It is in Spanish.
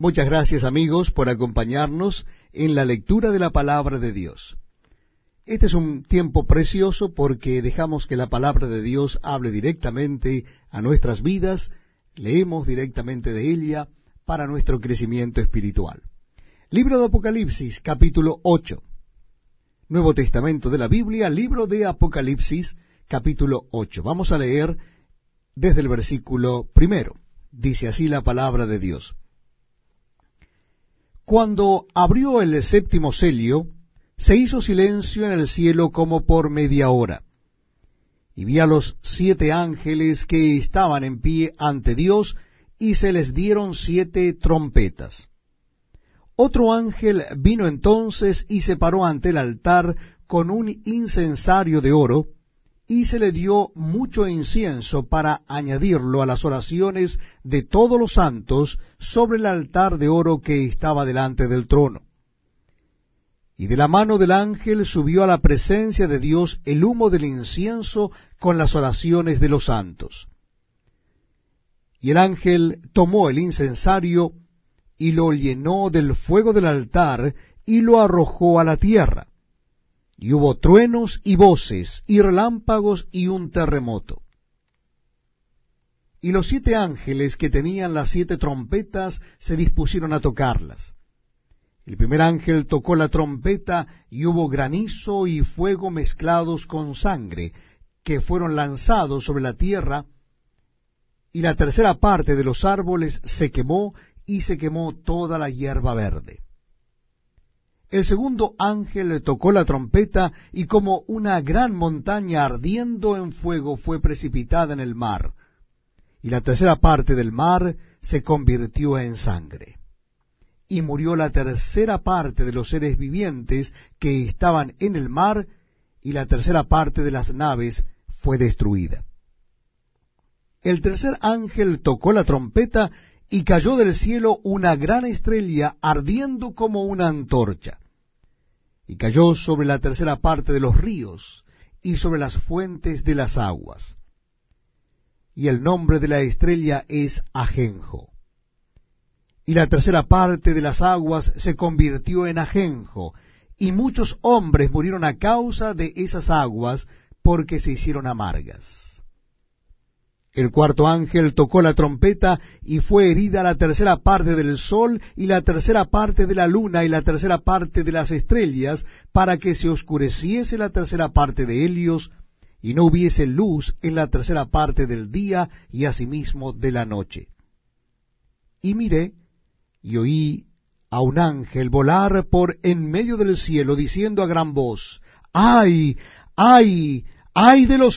Muchas gracias amigos por acompañarnos en la lectura de la palabra de Dios. Este es un tiempo precioso porque dejamos que la palabra de Dios hable directamente a nuestras vidas, leemos directamente de ella para nuestro crecimiento espiritual. Libro de Apocalipsis, capítulo 8. Nuevo Testamento de la Biblia, libro de Apocalipsis, capítulo 8. Vamos a leer desde el versículo primero. Dice así la palabra de Dios. Cuando abrió el séptimo celio, se hizo silencio en el cielo como por media hora. Y vi a los siete ángeles que estaban en pie ante Dios, y se les dieron siete trompetas. Otro ángel vino entonces y se paró ante el altar con un incensario de oro, y se le dio mucho incienso para añadirlo a las oraciones de todos los santos sobre el altar de oro que estaba delante del trono. Y de la mano del ángel subió a la presencia de Dios el humo del incienso con las oraciones de los santos. Y el ángel tomó el incensario y lo llenó del fuego del altar y lo arrojó a la tierra y hubo truenos y voces, y relámpagos y un terremoto. Y los siete ángeles que tenían las siete trompetas se dispusieron a tocarlas. El primer ángel tocó la trompeta y hubo granizo y fuego mezclados con sangre, que fueron lanzados sobre la tierra, y la tercera parte de los árboles se quemó y se quemó toda la hierba verde. El segundo ángel tocó la trompeta y como una gran montaña ardiendo en fuego fue precipitada en el mar, y la tercera parte del mar se convirtió en sangre. Y murió la tercera parte de los seres vivientes que estaban en el mar, y la tercera parte de las naves fue destruida. El tercer ángel tocó la trompeta y cayó del cielo una gran estrella ardiendo como una antorcha, y cayó sobre la tercera parte de los ríos y sobre las fuentes de las aguas. Y el nombre de la estrella es Ajenjo. Y la tercera parte de las aguas se convirtió en ajenjo, y muchos hombres murieron a causa de esas aguas porque se hicieron amargas. El cuarto ángel tocó la trompeta y fue herida la tercera parte del sol y la tercera parte de la luna y la tercera parte de las estrellas para que se oscureciese la tercera parte de Helios y no hubiese luz en la tercera parte del día y asimismo de la noche. Y miré y oí a un ángel volar por en medio del cielo diciendo a gran voz, ¡ay, ay, ay de los que